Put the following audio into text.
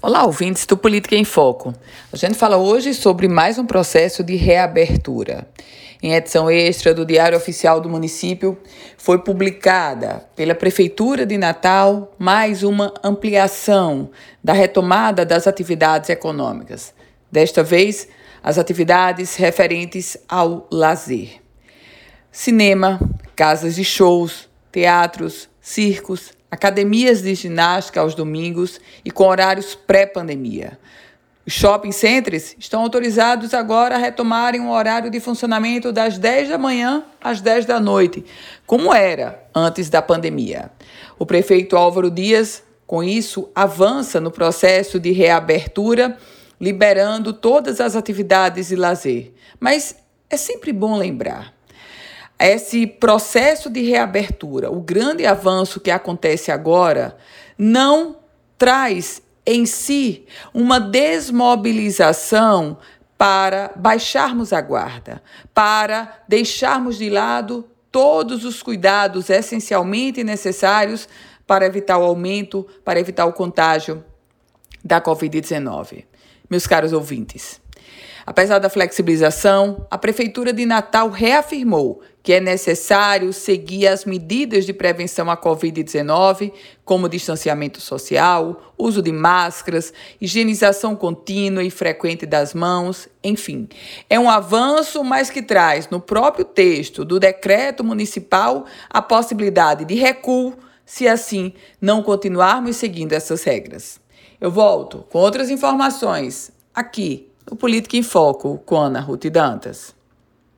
Olá, ouvintes do Política em Foco. A gente fala hoje sobre mais um processo de reabertura. Em edição extra do Diário Oficial do Município, foi publicada pela Prefeitura de Natal mais uma ampliação da retomada das atividades econômicas. Desta vez, as atividades referentes ao lazer. Cinema, casas de shows, teatros, circos, academias de ginástica aos domingos e com horários pré-pandemia. Os shopping centers estão autorizados agora a retomarem um horário de funcionamento das 10 da manhã às 10 da noite, como era antes da pandemia. O prefeito Álvaro Dias, com isso, avança no processo de reabertura, liberando todas as atividades de lazer. Mas é sempre bom lembrar esse processo de reabertura, o grande avanço que acontece agora, não traz em si uma desmobilização para baixarmos a guarda, para deixarmos de lado todos os cuidados essencialmente necessários para evitar o aumento, para evitar o contágio da Covid-19. Meus caros ouvintes, Apesar da flexibilização, a Prefeitura de Natal reafirmou que é necessário seguir as medidas de prevenção à Covid-19, como distanciamento social, uso de máscaras, higienização contínua e frequente das mãos, enfim. É um avanço, mas que traz no próprio texto do decreto municipal a possibilidade de recuo se assim não continuarmos seguindo essas regras. Eu volto com outras informações aqui o Política em Foco, com Ana Ruth Dantas.